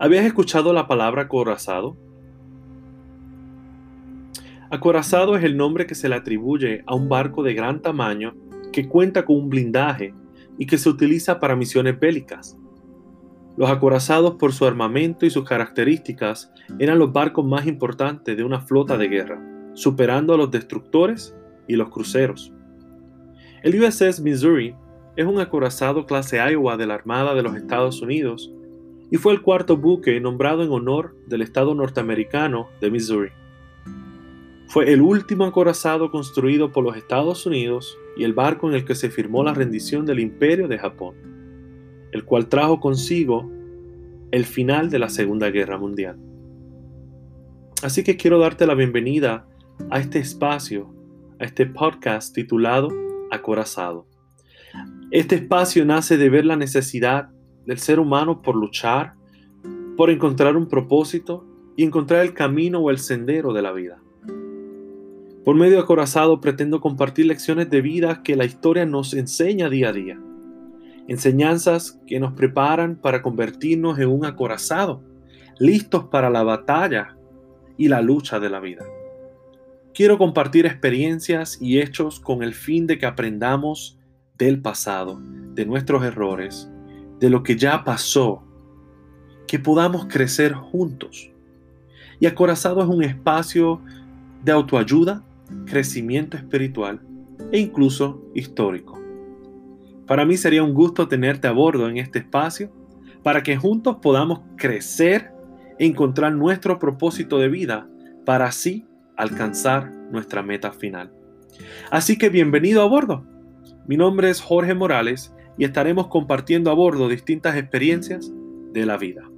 ¿Habías escuchado la palabra acorazado? Acorazado es el nombre que se le atribuye a un barco de gran tamaño que cuenta con un blindaje y que se utiliza para misiones bélicas. Los acorazados por su armamento y sus características eran los barcos más importantes de una flota de guerra, superando a los destructores y los cruceros. El USS Missouri es un acorazado clase Iowa de la Armada de los Estados Unidos y fue el cuarto buque nombrado en honor del estado norteamericano de Missouri. Fue el último acorazado construido por los Estados Unidos y el barco en el que se firmó la rendición del imperio de Japón, el cual trajo consigo el final de la Segunda Guerra Mundial. Así que quiero darte la bienvenida a este espacio, a este podcast titulado Acorazado. Este espacio nace de ver la necesidad del ser humano por luchar, por encontrar un propósito y encontrar el camino o el sendero de la vida. Por medio acorazado pretendo compartir lecciones de vida que la historia nos enseña día a día. Enseñanzas que nos preparan para convertirnos en un acorazado, listos para la batalla y la lucha de la vida. Quiero compartir experiencias y hechos con el fin de que aprendamos del pasado, de nuestros errores, de lo que ya pasó, que podamos crecer juntos. Y Acorazado es un espacio de autoayuda, crecimiento espiritual e incluso histórico. Para mí sería un gusto tenerte a bordo en este espacio para que juntos podamos crecer e encontrar nuestro propósito de vida para así alcanzar nuestra meta final. Así que bienvenido a bordo. Mi nombre es Jorge Morales y estaremos compartiendo a bordo distintas experiencias de la vida.